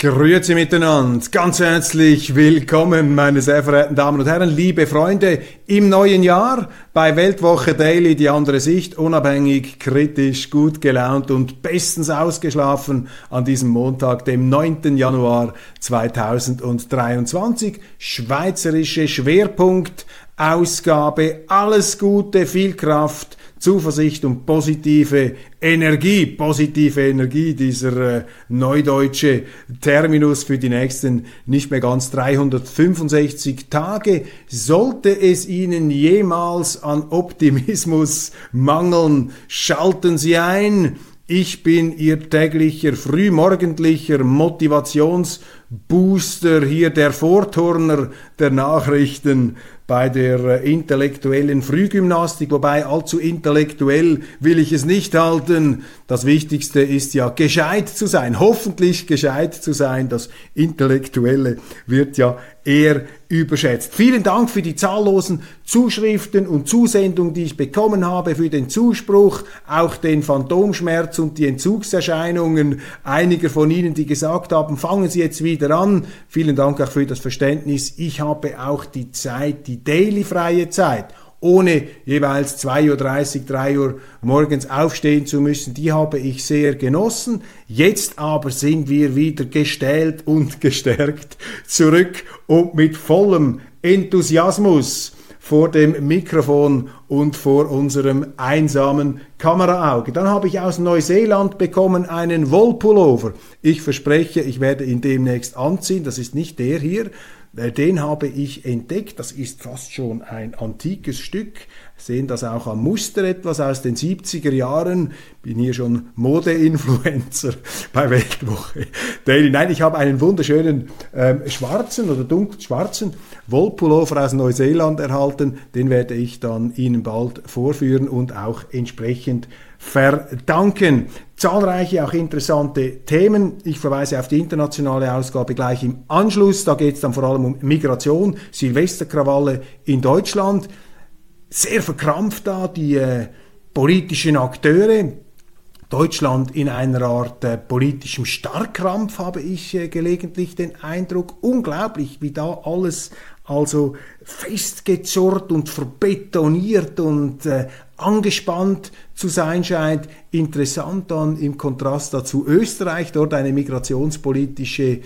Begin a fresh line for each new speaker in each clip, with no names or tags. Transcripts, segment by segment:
Grüezi miteinander, ganz herzlich willkommen, meine sehr verehrten Damen und Herren, liebe Freunde, im neuen Jahr bei Weltwoche Daily, die andere Sicht, unabhängig, kritisch, gut gelaunt und bestens ausgeschlafen an diesem Montag, dem 9. Januar 2023, schweizerische Schwerpunktausgabe, alles Gute, viel Kraft, Zuversicht und positive Energie, positive Energie, dieser äh, neudeutsche Terminus für die nächsten nicht mehr ganz 365 Tage. Sollte es Ihnen jemals an Optimismus mangeln, schalten Sie ein. Ich bin Ihr täglicher, frühmorgendlicher Motivationsbooster, hier der Vorturner der Nachrichten bei der äh, intellektuellen Frühgymnastik, wobei allzu intellektuell will ich es nicht halten. Das Wichtigste ist ja gescheit zu sein, hoffentlich gescheit zu sein. Das Intellektuelle wird ja eher überschätzt. Vielen Dank für die zahllosen Zuschriften und Zusendungen, die ich bekommen habe, für den Zuspruch, auch den Phantomschmerz und die Entzugserscheinungen einiger von Ihnen, die gesagt haben, fangen Sie jetzt wieder an. Vielen Dank auch für das Verständnis. Ich habe auch die Zeit, die daily freie Zeit ohne jeweils 2.30 Uhr, 3 Uhr morgens aufstehen zu müssen, die habe ich sehr genossen. Jetzt aber sind wir wieder gestellt und gestärkt zurück und mit vollem Enthusiasmus vor dem Mikrofon und vor unserem einsamen Kameraauge. Dann habe ich aus Neuseeland bekommen einen Wollpullover. Ich verspreche, ich werde ihn demnächst anziehen. Das ist nicht der hier, den habe ich entdeckt. Das ist fast schon ein antikes Stück. Sehen das auch am Muster etwas aus den 70er Jahren. Bin hier schon Modeinfluencer bei Weltwoche Daily. Nein, ich habe einen wunderschönen ähm, schwarzen oder dunkel schwarzen Wollpullover aus Neuseeland erhalten. Den werde ich dann Ihnen bald vorführen und auch entsprechend verdanken. Zahlreiche, auch interessante Themen. Ich verweise auf die internationale Ausgabe gleich im Anschluss. Da geht es dann vor allem um Migration, Silvesterkrawalle in Deutschland. Sehr verkrampft da die äh, politischen Akteure. Deutschland in einer Art äh, politischem Starrkrampf habe ich äh, gelegentlich den Eindruck. Unglaublich, wie da alles also festgezurrt und verbetoniert und äh, angespannt zu sein scheint. Interessant dann im Kontrast dazu Österreich, dort eine migrationspolitische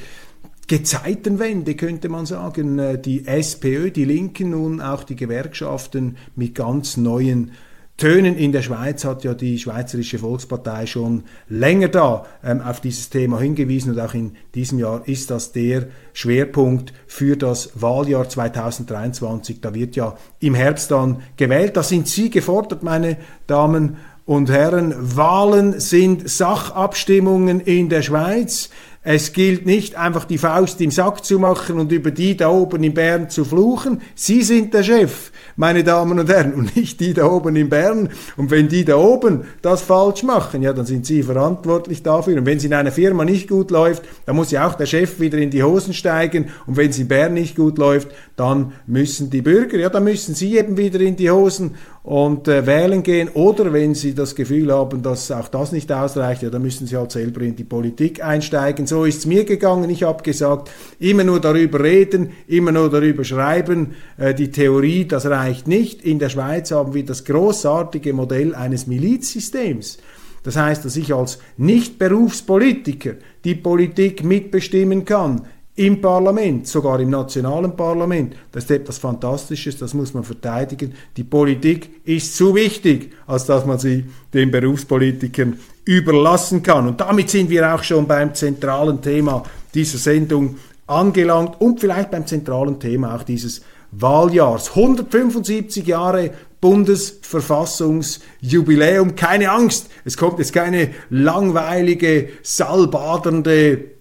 Gezeitenwende, könnte man sagen. Äh, die SPÖ, die Linken nun auch die Gewerkschaften mit ganz neuen Tönen in der Schweiz hat ja die Schweizerische Volkspartei schon länger da ähm, auf dieses Thema hingewiesen und auch in diesem Jahr ist das der Schwerpunkt für das Wahljahr 2023. Da wird ja im Herbst dann gewählt. Da sind Sie gefordert, meine Damen und Herren. Wahlen sind Sachabstimmungen in der Schweiz. Es gilt nicht einfach die Faust im Sack zu machen und über die da oben in Bern zu fluchen. Sie sind der Chef meine Damen und Herren, und nicht die da oben in Bern. Und wenn die da oben das falsch machen, ja, dann sind sie verantwortlich dafür. Und wenn es in einer Firma nicht gut läuft, dann muss ja auch der Chef wieder in die Hosen steigen. Und wenn es in Bern nicht gut läuft, dann müssen die Bürger, ja, dann müssen sie eben wieder in die Hosen und äh, wählen gehen. Oder wenn sie das Gefühl haben, dass auch das nicht ausreicht, ja, dann müssen sie halt selber in die Politik einsteigen. So ist es mir gegangen. Ich habe gesagt, immer nur darüber reden, immer nur darüber schreiben. Äh, die Theorie, das reicht nicht. In der Schweiz haben wir das großartige Modell eines Milizsystems. Das heißt, dass ich als Nicht-Berufspolitiker die Politik mitbestimmen kann, im Parlament, sogar im nationalen Parlament. Das ist etwas Fantastisches, das muss man verteidigen. Die Politik ist zu wichtig, als dass man sie den Berufspolitikern überlassen kann. Und damit sind wir auch schon beim zentralen Thema dieser Sendung angelangt und vielleicht beim zentralen Thema auch dieses Wahljahrs. 175 Jahre Bundesverfassungsjubiläum. Keine Angst, es kommt jetzt keine langweilige, salbadernde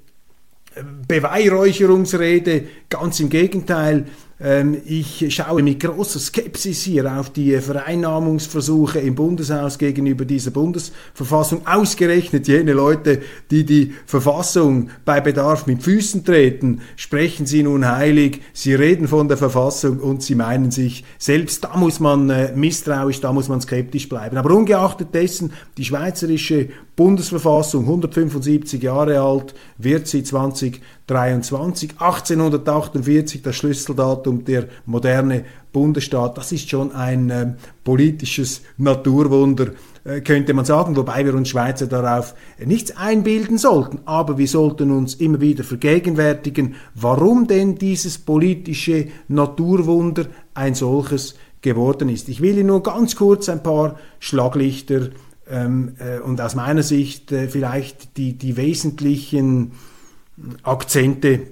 Beweihräucherungsrede. Ganz im Gegenteil, ich schaue mit großer Skepsis hier auf die Vereinnahmungsversuche im Bundeshaus gegenüber dieser Bundesverfassung. Ausgerechnet jene Leute, die die Verfassung bei Bedarf mit Füßen treten, sprechen sie nun heilig, sie reden von der Verfassung und sie meinen sich selbst. Da muss man äh, misstrauisch, da muss man skeptisch bleiben. Aber ungeachtet dessen, die schweizerische Bundesverfassung, 175 Jahre alt, wird sie 2023, 1848 das Schlüsseldatum der moderne Bundesstaat. Das ist schon ein äh, politisches Naturwunder, äh, könnte man sagen, wobei wir uns Schweizer darauf nichts einbilden sollten. Aber wir sollten uns immer wieder vergegenwärtigen, warum denn dieses politische Naturwunder ein solches geworden ist. Ich will Ihnen nur ganz kurz ein paar Schlaglichter ähm, äh, und aus meiner Sicht äh, vielleicht die, die wesentlichen Akzente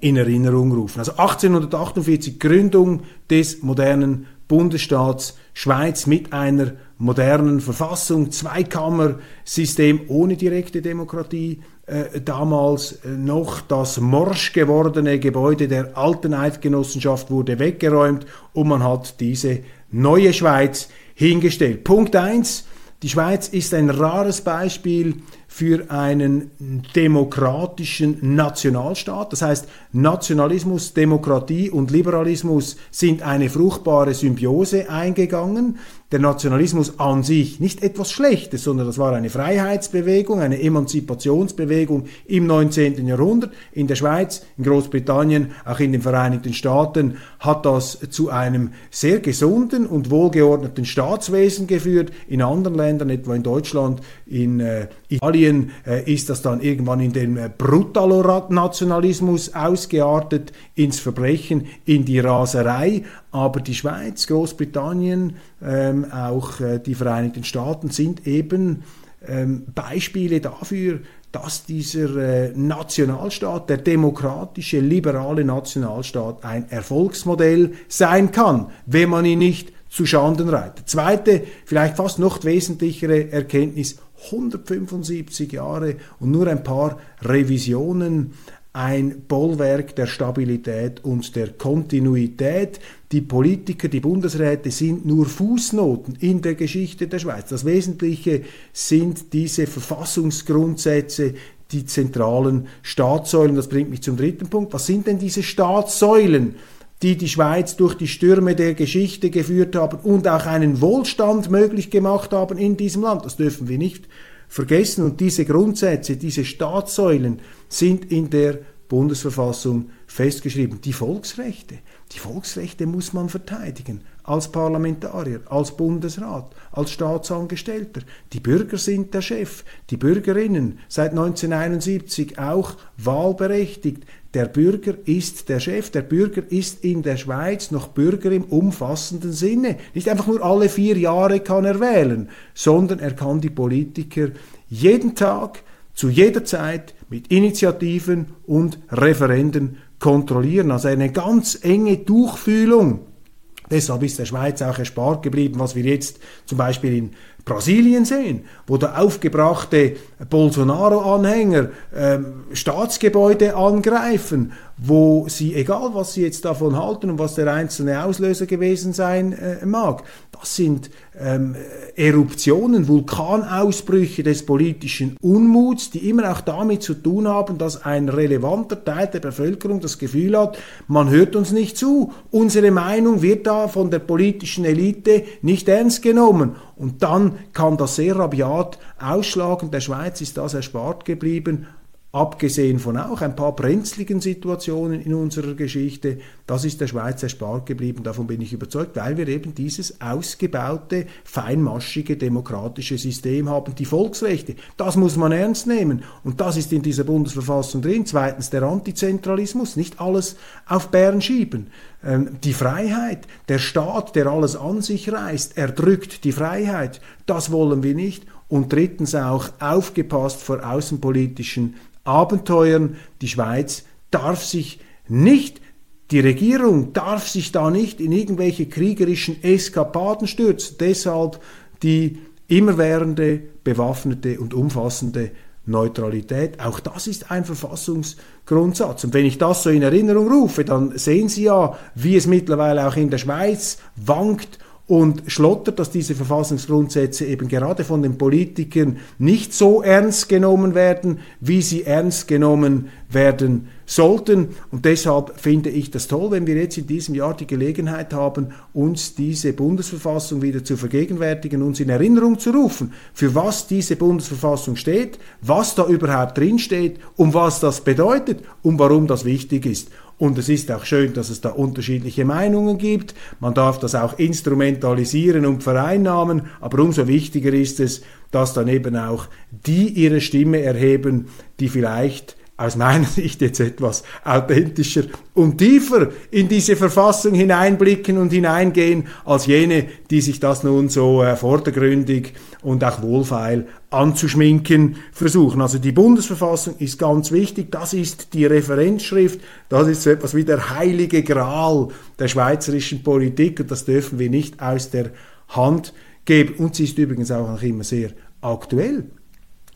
in Erinnerung rufen. Also 1848 Gründung des modernen Bundesstaats Schweiz mit einer modernen Verfassung, Zweikammersystem ohne direkte Demokratie, äh, damals äh, noch das morsch gewordene Gebäude der alten Eidgenossenschaft wurde weggeräumt und man hat diese neue Schweiz hingestellt. Punkt 1, die Schweiz ist ein rares Beispiel für einen demokratischen Nationalstaat. Das heißt, Nationalismus, Demokratie und Liberalismus sind eine fruchtbare Symbiose eingegangen der Nationalismus an sich nicht etwas Schlechtes, sondern das war eine Freiheitsbewegung, eine Emanzipationsbewegung im 19. Jahrhundert. In der Schweiz, in Großbritannien, auch in den Vereinigten Staaten hat das zu einem sehr gesunden und wohlgeordneten Staatswesen geführt. In anderen Ländern, etwa in Deutschland, in äh, Italien, äh, ist das dann irgendwann in den äh, Brutalonationalismus ausgeartet, ins Verbrechen, in die Raserei. Aber die Schweiz, Großbritannien, ähm, auch äh, die Vereinigten Staaten sind eben ähm, Beispiele dafür, dass dieser äh, Nationalstaat, der demokratische, liberale Nationalstaat, ein Erfolgsmodell sein kann, wenn man ihn nicht zu Schanden reitet. Zweite, vielleicht fast noch wesentlichere Erkenntnis, 175 Jahre und nur ein paar Revisionen ein Bollwerk der Stabilität und der Kontinuität. Die Politiker, die Bundesräte sind nur Fußnoten in der Geschichte der Schweiz. Das Wesentliche sind diese Verfassungsgrundsätze, die zentralen Staatssäulen. Das bringt mich zum dritten Punkt. Was sind denn diese Staatssäulen? Die die Schweiz durch die Stürme der Geschichte geführt haben und auch einen Wohlstand möglich gemacht haben in diesem Land. Das dürfen wir nicht vergessen. Und diese Grundsätze, diese Staatssäulen sind in der Bundesverfassung festgeschrieben. Die Volksrechte, die Volksrechte muss man verteidigen als Parlamentarier, als Bundesrat, als Staatsangestellter. Die Bürger sind der Chef, die Bürgerinnen seit 1971 auch wahlberechtigt. Der Bürger ist der Chef, der Bürger ist in der Schweiz noch Bürger im umfassenden Sinne. Nicht einfach nur alle vier Jahre kann er wählen, sondern er kann die Politiker jeden Tag, zu jeder Zeit mit Initiativen und Referenden kontrollieren. Also eine ganz enge Durchfühlung. Deshalb ist der Schweiz auch erspart geblieben, was wir jetzt zum Beispiel in Brasilien sehen, wo der aufgebrachte Bolsonaro-Anhänger ähm, Staatsgebäude angreifen, wo sie, egal was sie jetzt davon halten und was der einzelne Auslöser gewesen sein äh, mag, das sind ähm, Eruptionen, Vulkanausbrüche des politischen Unmuts, die immer auch damit zu tun haben, dass ein relevanter Teil der Bevölkerung das Gefühl hat, man hört uns nicht zu, unsere Meinung wird da von der politischen Elite nicht ernst genommen. Und dann kann das sehr rabiat ausschlagen. Der Schweiz ist das erspart geblieben abgesehen von auch ein paar brenzligen Situationen in unserer Geschichte, das ist der Schweiz erspart geblieben, davon bin ich überzeugt, weil wir eben dieses ausgebaute, feinmaschige demokratische System haben, die Volksrechte. Das muss man ernst nehmen und das ist in dieser Bundesverfassung drin. Zweitens der Antizentralismus, nicht alles auf Bern schieben. Ähm, die Freiheit, der Staat, der alles an sich reißt, erdrückt die Freiheit, das wollen wir nicht. Und drittens auch aufgepasst vor außenpolitischen Abenteuern. Die Schweiz darf sich nicht die Regierung darf sich da nicht in irgendwelche kriegerischen Eskapaden stürzen. Deshalb die immerwährende, bewaffnete und umfassende Neutralität. Auch das ist ein Verfassungsgrundsatz. Und wenn ich das so in Erinnerung rufe, dann sehen Sie ja, wie es mittlerweile auch in der Schweiz wankt und schlottert, dass diese Verfassungsgrundsätze eben gerade von den Politikern nicht so ernst genommen werden, wie sie ernst genommen werden sollten. Und deshalb finde ich das toll, wenn wir jetzt in diesem Jahr die Gelegenheit haben, uns diese Bundesverfassung wieder zu vergegenwärtigen, uns in Erinnerung zu rufen, für was diese Bundesverfassung steht, was da überhaupt drinsteht, um was das bedeutet und warum das wichtig ist. Und es ist auch schön, dass es da unterschiedliche Meinungen gibt. Man darf das auch instrumentalisieren und vereinnahmen. Aber umso wichtiger ist es, dass dann eben auch die ihre Stimme erheben, die vielleicht aus meiner Sicht jetzt etwas authentischer und tiefer in diese Verfassung hineinblicken und hineingehen, als jene, die sich das nun so äh, vordergründig und auch wohlfeil anzuschminken versuchen. Also die Bundesverfassung ist ganz wichtig, das ist die Referenzschrift, das ist so etwas wie der heilige Gral der schweizerischen Politik und das dürfen wir nicht aus der Hand geben. Und sie ist übrigens auch noch immer sehr aktuell.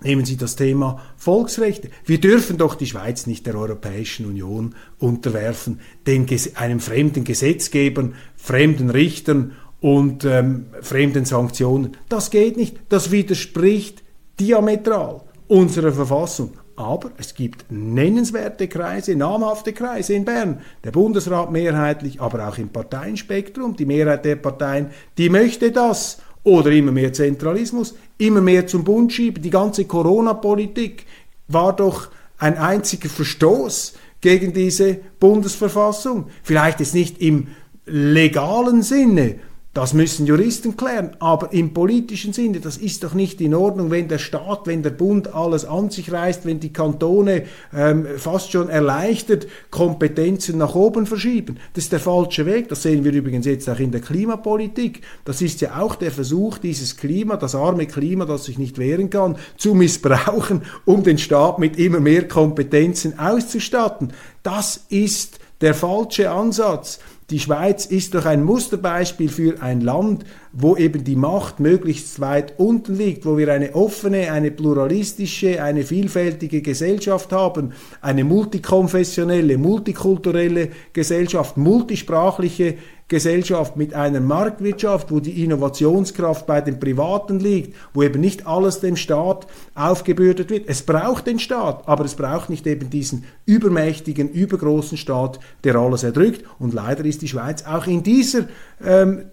Nehmen Sie das Thema Volksrechte. Wir dürfen doch die Schweiz nicht der Europäischen Union unterwerfen, den, einem fremden Gesetzgebern, fremden Richtern und ähm, fremden Sanktionen. Das geht nicht. Das widerspricht diametral unserer Verfassung. Aber es gibt nennenswerte Kreise, namhafte Kreise in Bern. Der Bundesrat mehrheitlich, aber auch im Parteienspektrum. Die Mehrheit der Parteien, die möchte das. Oder immer mehr Zentralismus, immer mehr zum Bund schieben. Die ganze Corona-Politik war doch ein einziger Verstoß gegen diese Bundesverfassung. Vielleicht jetzt nicht im legalen Sinne, das müssen Juristen klären, aber im politischen Sinne, das ist doch nicht in Ordnung, wenn der Staat, wenn der Bund alles an sich reißt, wenn die Kantone ähm, fast schon erleichtert Kompetenzen nach oben verschieben. Das ist der falsche Weg. Das sehen wir übrigens jetzt auch in der Klimapolitik. Das ist ja auch der Versuch, dieses Klima, das arme Klima, das sich nicht wehren kann, zu missbrauchen, um den Staat mit immer mehr Kompetenzen auszustatten. Das ist der falsche Ansatz. Die Schweiz ist doch ein Musterbeispiel für ein Land, wo eben die Macht möglichst weit unten liegt, wo wir eine offene, eine pluralistische, eine vielfältige Gesellschaft haben, eine multikonfessionelle, multikulturelle Gesellschaft, multisprachliche Gesellschaft mit einer Marktwirtschaft, wo die Innovationskraft bei den Privaten liegt, wo eben nicht alles dem Staat aufgebürdet wird. Es braucht den Staat, aber es braucht nicht eben diesen übermächtigen, übergroßen Staat, der alles erdrückt. Und leider ist die Schweiz auch in, dieser, ähm,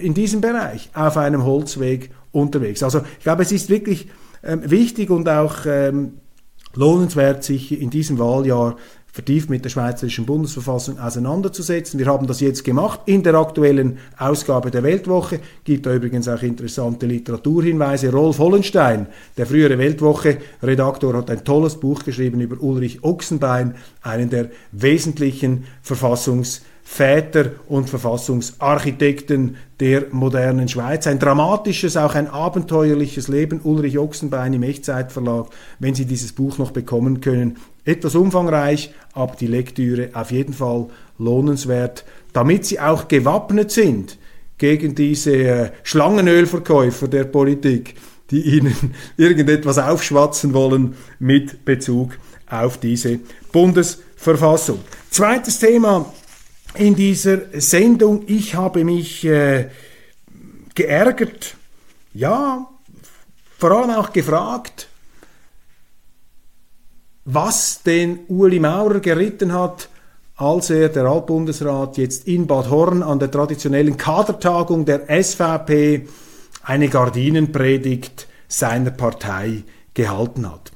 in diesem Bereich auf einem Holzweg unterwegs. Also ich glaube, es ist wirklich ähm, wichtig und auch ähm, lohnenswert, sich in diesem Wahljahr vertieft mit der Schweizerischen Bundesverfassung auseinanderzusetzen. Wir haben das jetzt gemacht in der aktuellen Ausgabe der Weltwoche. Gibt da übrigens auch interessante Literaturhinweise. Rolf Hollenstein, der frühere Weltwoche-Redaktor, hat ein tolles Buch geschrieben über Ulrich Ochsenbein, einen der wesentlichen Verfassungs- Väter und Verfassungsarchitekten der modernen Schweiz. Ein dramatisches, auch ein abenteuerliches Leben. Ulrich Ochsenbein im Echtzeitverlag. Wenn Sie dieses Buch noch bekommen können, etwas umfangreich, aber die Lektüre auf jeden Fall lohnenswert, damit Sie auch gewappnet sind gegen diese äh, Schlangenölverkäufer der Politik, die Ihnen irgendetwas aufschwatzen wollen mit Bezug auf diese Bundesverfassung. Zweites Thema in dieser Sendung. Ich habe mich äh, geärgert, ja, vor allem auch gefragt, was den Uli Maurer geritten hat, als er, der Altbundesrat, jetzt in Bad Horn an der traditionellen Kadertagung der SVP eine Gardinenpredigt seiner Partei gehalten hat.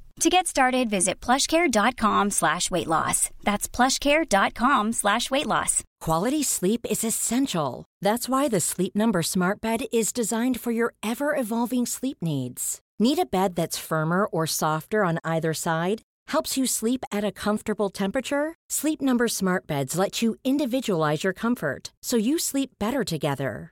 To get started, visit plushcare.com slash weight loss. That's plushcare.com slash weight loss.
Quality sleep is essential. That's why the Sleep Number Smart Bed is designed for your ever evolving sleep needs. Need a bed that's firmer or softer on either side? Helps you sleep at a comfortable temperature? Sleep Number Smart Beds let you individualize your comfort so you sleep better together.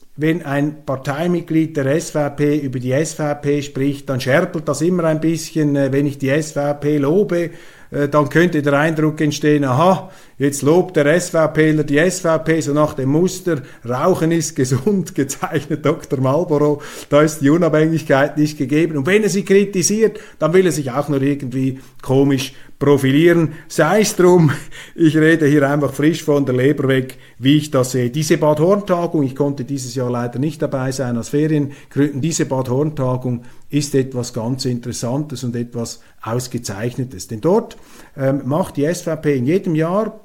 wenn ein Parteimitglied der SVP über die SVP spricht, dann scherpelt das immer ein bisschen, äh, wenn ich die SVP lobe, äh, dann könnte der Eindruck entstehen, aha, jetzt lobt der SVPler die SVP so nach dem Muster, Rauchen ist gesund, gezeichnet Dr. Marlboro, da ist die Unabhängigkeit nicht gegeben. Und wenn er sie kritisiert, dann will er sich auch nur irgendwie komisch profilieren. Sei es drum, ich rede hier einfach frisch von der Leber weg, wie ich das sehe. Diese Bad Horn-Tagung, ich konnte dieses Jahr leider nicht dabei sein aus Feriengründen, diese Bad Horn-Tagung ist etwas ganz Interessantes und etwas Ausgezeichnetes. Denn dort ähm, macht die SVP in jedem Jahr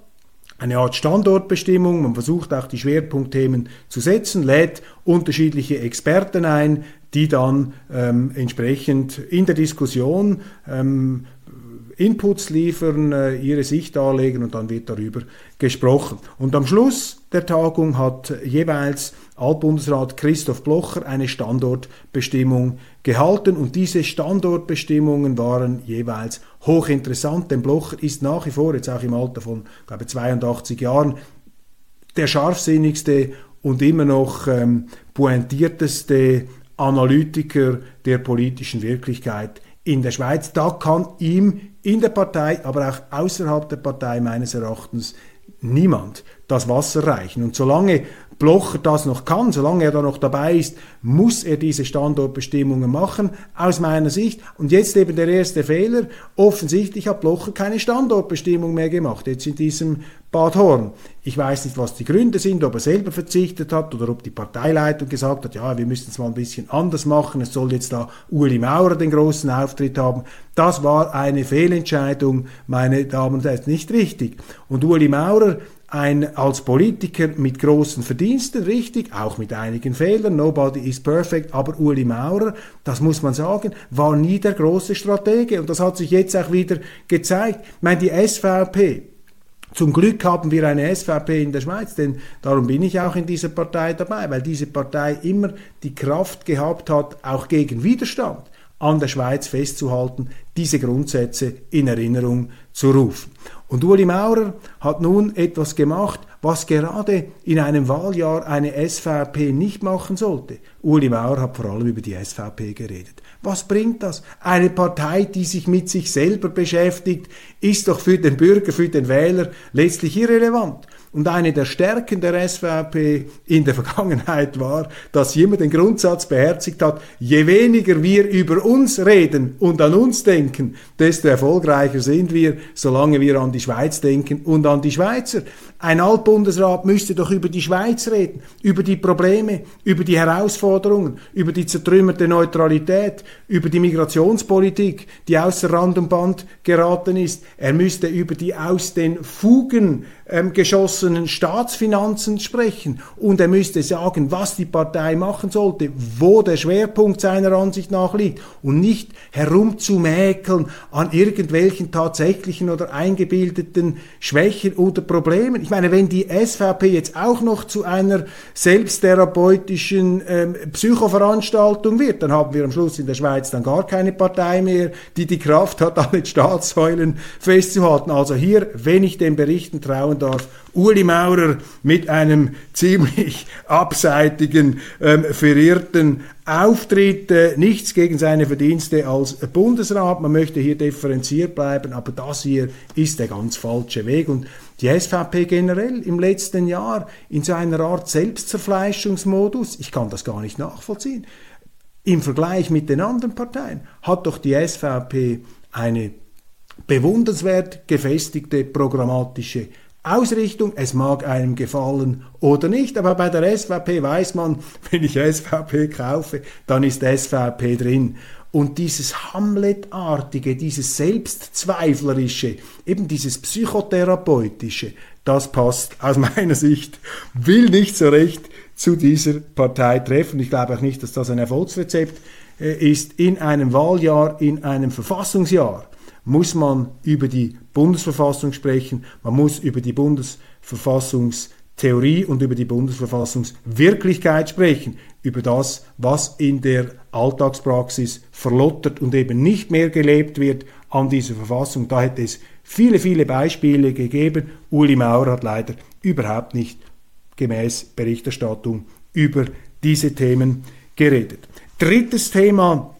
eine Art Standortbestimmung. Man versucht auch die Schwerpunktthemen zu setzen, lädt unterschiedliche Experten ein, die dann ähm, entsprechend in der Diskussion ähm, Inputs liefern, äh, ihre Sicht darlegen und dann wird darüber gesprochen. Und am Schluss der Tagung hat jeweils Altbundesrat Christoph Blocher eine Standortbestimmung gehalten und diese Standortbestimmungen waren jeweils hochinteressant, denn Blocher ist nach wie vor, jetzt auch im Alter von, glaube 82 Jahren, der scharfsinnigste und immer noch ähm, pointierteste Analytiker der politischen Wirklichkeit in der Schweiz. Da kann ihm in der Partei, aber auch außerhalb der Partei meines Erachtens niemand das Wasser reichen. Und solange Blocher das noch kann, solange er da noch dabei ist, muss er diese Standortbestimmungen machen, aus meiner Sicht. Und jetzt eben der erste Fehler. Offensichtlich hat Blocher keine Standortbestimmung mehr gemacht, jetzt in diesem Bad Horn. Ich weiß nicht, was die Gründe sind, ob er selber verzichtet hat oder ob die Parteileitung gesagt hat, ja, wir müssen es mal ein bisschen anders machen, es soll jetzt da Uli Maurer den großen Auftritt haben. Das war eine Fehlentscheidung, meine Damen und Herren, nicht richtig. Und Uli Maurer, ein als Politiker mit großen Verdiensten, richtig, auch mit einigen Fehlern, nobody is perfect, aber Uli Maurer, das muss man sagen, war nie der große Stratege. Und das hat sich jetzt auch wieder gezeigt. Ich meine, die SVP, zum Glück haben wir eine SVP in der Schweiz, denn darum bin ich auch in dieser Partei dabei, weil diese Partei immer die Kraft gehabt hat, auch gegen Widerstand an der Schweiz festzuhalten, diese Grundsätze in Erinnerung zu rufen. Und Uli Maurer hat nun etwas gemacht, was gerade in einem Wahljahr eine SVP nicht machen sollte. Uli Maurer hat vor allem über die SVP geredet. Was bringt das? Eine Partei, die sich mit sich selber beschäftigt, ist doch für den Bürger, für den Wähler letztlich irrelevant. Und eine der Stärken der SVP in der Vergangenheit war, dass sie immer den Grundsatz beherzigt hat, je weniger wir über uns reden und an uns denken, desto erfolgreicher sind wir, solange wir an die Schweiz denken und an die Schweizer. Ein Altbundesrat müsste doch über die Schweiz reden, über die Probleme, über die Herausforderungen, über die zertrümmerte Neutralität, über die Migrationspolitik, die außer Rand und Band geraten ist. Er müsste über die aus den Fugen ähm, geschossenen Staatsfinanzen sprechen und er müsste sagen, was die Partei machen sollte, wo der Schwerpunkt seiner Ansicht nach liegt und nicht herumzumäkeln an irgendwelchen tatsächlichen oder eingebildeten Schwächen oder Problemen. Ich meine, wenn die SVP jetzt auch noch zu einer selbsttherapeutischen ähm, Psychoveranstaltung wird, dann haben wir am Schluss in der Schweiz dann gar keine Partei mehr, die die Kraft hat, alle Staatssäulen festzuhalten. Also hier, wenn ich den Berichten trauen darf, Uli Maurer mit einem ziemlich abseitigen, ähm, verirrten Auftritt. Äh, nichts gegen seine Verdienste als Bundesrat. Man möchte hier differenziert bleiben, aber das hier ist der ganz falsche Weg. Und die SVP generell im letzten Jahr in so einer Art Selbstzerfleischungsmodus, ich kann das gar nicht nachvollziehen. Im Vergleich mit den anderen Parteien hat doch die SVP eine bewundernswert gefestigte programmatische Ausrichtung. Es mag einem gefallen oder nicht, aber bei der SVP weiß man, wenn ich SVP kaufe, dann ist SVP drin. Und dieses Hamlet-artige, dieses Selbstzweiflerische, eben dieses Psychotherapeutische, das passt aus meiner Sicht, will nicht so recht zu dieser Partei treffen. Ich glaube auch nicht, dass das ein Erfolgsrezept äh, ist. In einem Wahljahr, in einem Verfassungsjahr muss man über die Bundesverfassung sprechen, man muss über die Bundesverfassungstheorie und über die Bundesverfassungswirklichkeit sprechen, über das, was in der Alltagspraxis verlottert und eben nicht mehr gelebt wird an dieser Verfassung. Da hätte es viele, viele Beispiele gegeben. Uli Maurer hat leider überhaupt nicht gemäß Berichterstattung über diese Themen geredet. Drittes Thema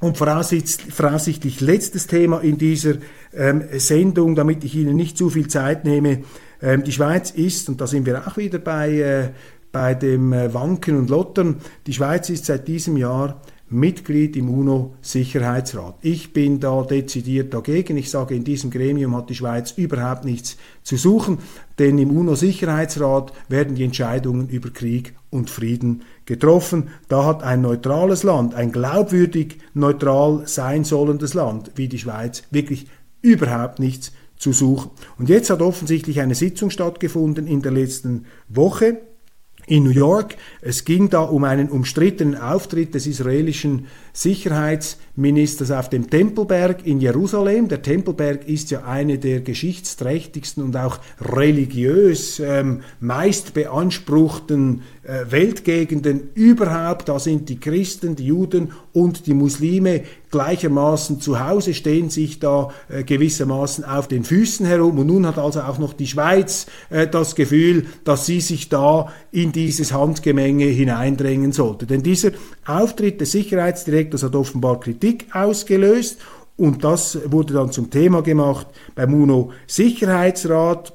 und voraussichtlich letztes Thema in dieser ähm, Sendung, damit ich Ihnen nicht zu viel Zeit nehme. Ähm, die Schweiz ist, und da sind wir auch wieder bei, äh, bei dem äh, Wanken und Lottern, die Schweiz ist seit diesem Jahr Mitglied im UNO-Sicherheitsrat. Ich bin da dezidiert dagegen. Ich sage, in diesem Gremium hat die Schweiz überhaupt nichts zu suchen, denn im UNO-Sicherheitsrat werden die Entscheidungen über Krieg und Frieden getroffen. Da hat ein neutrales Land, ein glaubwürdig neutral sein sollendes Land wie die Schweiz wirklich überhaupt nichts zu suchen. Und jetzt hat offensichtlich eine Sitzung stattgefunden in der letzten Woche in New York. Es ging da um einen umstrittenen Auftritt des israelischen Sicherheitsministers auf dem Tempelberg in Jerusalem. Der Tempelberg ist ja eine der geschichtsträchtigsten und auch religiös ähm, meist beanspruchten äh, Weltgegenden überhaupt. Da sind die Christen, die Juden und die Muslime gleichermaßen zu Hause, stehen sich da äh, gewissermaßen auf den Füßen herum. Und nun hat also auch noch die Schweiz äh, das Gefühl, dass sie sich da in dieses Handgemenge hineindrängen sollte. Denn dieser Auftritt des Sicherheitsdirektors hat offenbar Kritik ausgelöst. Und das wurde dann zum Thema gemacht beim UNO-Sicherheitsrat.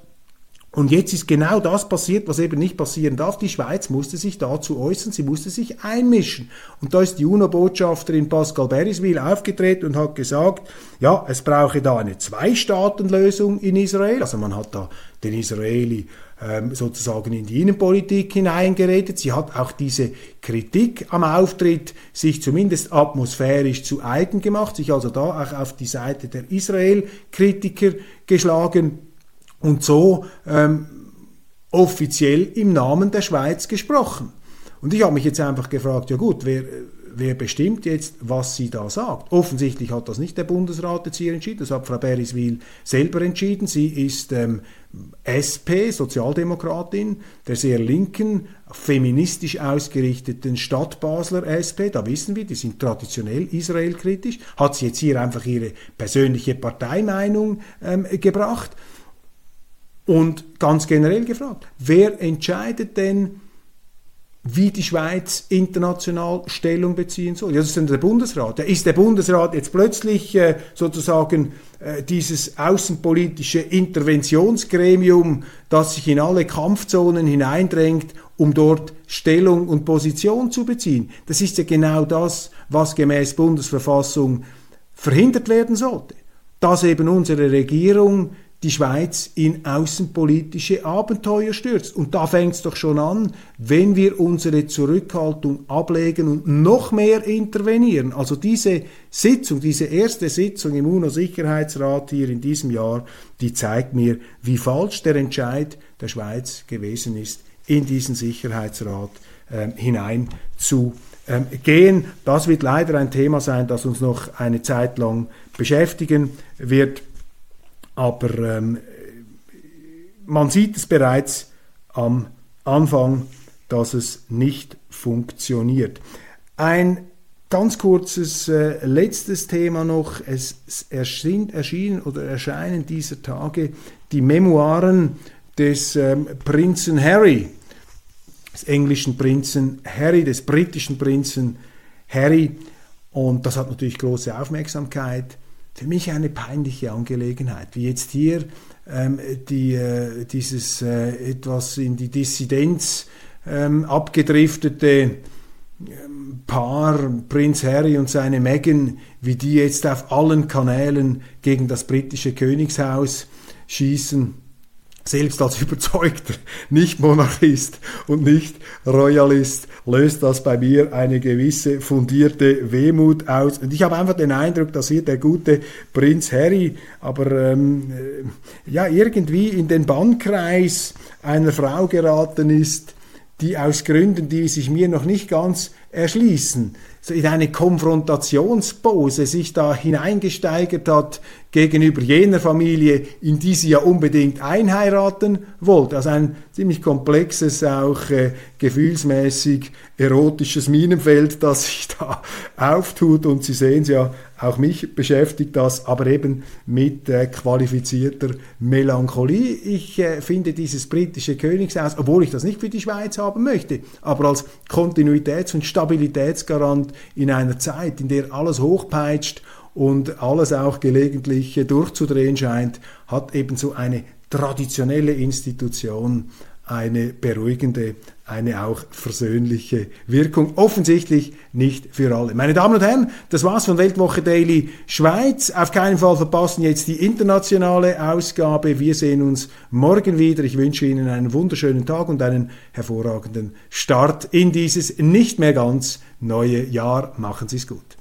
Und jetzt ist genau das passiert, was eben nicht passieren darf. Die Schweiz musste sich dazu äußern, sie musste sich einmischen. Und da ist die UNO-Botschafterin Pascal Beriswil aufgetreten und hat gesagt, ja, es brauche da eine Zwei-Staaten-Lösung in Israel. Also man hat da den Israeli ähm, sozusagen in die Innenpolitik hineingeredet. Sie hat auch diese Kritik am Auftritt sich zumindest atmosphärisch zu eigen gemacht, sich also da auch auf die Seite der Israel-Kritiker geschlagen und so ähm, offiziell im Namen der Schweiz gesprochen. Und ich habe mich jetzt einfach gefragt, ja gut, wer, wer bestimmt jetzt, was sie da sagt? Offensichtlich hat das nicht der Bundesrat jetzt hier entschieden, das hat Frau Beriswil selber entschieden. Sie ist ähm, SP, Sozialdemokratin, der sehr linken, feministisch ausgerichteten Stadtbasler SP, da wissen wir, die sind traditionell israelkritisch, hat sie jetzt hier einfach ihre persönliche Parteimeinung ähm, gebracht. Und ganz generell gefragt, wer entscheidet denn, wie die Schweiz international Stellung beziehen soll. Ja, das ist dann der Bundesrat. Ist der Bundesrat jetzt plötzlich äh, sozusagen äh, dieses außenpolitische Interventionsgremium, das sich in alle Kampfzonen hineindrängt, um dort Stellung und Position zu beziehen? Das ist ja genau das, was gemäß Bundesverfassung verhindert werden sollte. Dass eben unsere Regierung die Schweiz in außenpolitische Abenteuer stürzt. Und da fängt es doch schon an, wenn wir unsere Zurückhaltung ablegen und noch mehr intervenieren. Also diese Sitzung, diese erste Sitzung im UNO-Sicherheitsrat hier in diesem Jahr, die zeigt mir, wie falsch der Entscheid der Schweiz gewesen ist, in diesen Sicherheitsrat äh, hinein zu ähm, gehen. Das wird leider ein Thema sein, das uns noch eine Zeit lang beschäftigen wird. Aber ähm, man sieht es bereits am Anfang, dass es nicht funktioniert. Ein ganz kurzes äh, letztes Thema noch. Es erschien, erschienen oder erscheinen dieser Tage die Memoiren des ähm, Prinzen Harry, des englischen Prinzen Harry, des britischen Prinzen Harry. Und das hat natürlich große Aufmerksamkeit für mich eine peinliche Angelegenheit, wie jetzt hier ähm, die, äh, dieses äh, etwas in die Dissidenz ähm, abgedriftete ähm, Paar, Prinz Harry und seine Meghan, wie die jetzt auf allen Kanälen gegen das britische Königshaus schießen. Selbst als überzeugter Nicht-Monarchist und Nicht-Royalist löst das bei mir eine gewisse fundierte Wehmut aus. Und ich habe einfach den Eindruck, dass hier der gute Prinz Harry aber ähm, äh, ja irgendwie in den Bannkreis einer Frau geraten ist, die aus Gründen, die sich mir noch nicht ganz erschließen, so in eine Konfrontationspose sich da hineingesteigert hat gegenüber jener Familie, in die sie ja unbedingt einheiraten wollte. Also ein ziemlich komplexes, auch äh, gefühlsmäßig erotisches Minenfeld, das sich da auftut. Und Sie sehen es ja, auch mich beschäftigt das, aber eben mit äh, qualifizierter Melancholie. Ich äh, finde dieses britische Königshaus, obwohl ich das nicht für die Schweiz haben möchte, aber als Kontinuitäts- und Stabilitätsgarant in einer Zeit, in der alles hochpeitscht und alles auch gelegentlich durchzudrehen scheint, hat ebenso eine traditionelle Institution eine beruhigende, eine auch versöhnliche Wirkung. Offensichtlich nicht für alle. Meine Damen und Herren, das war's von Weltwoche Daily Schweiz. Auf keinen Fall verpassen jetzt die internationale Ausgabe. Wir sehen uns morgen wieder. Ich wünsche Ihnen einen wunderschönen Tag und einen hervorragenden Start in dieses nicht mehr ganz neue Jahr. Machen Sie es gut.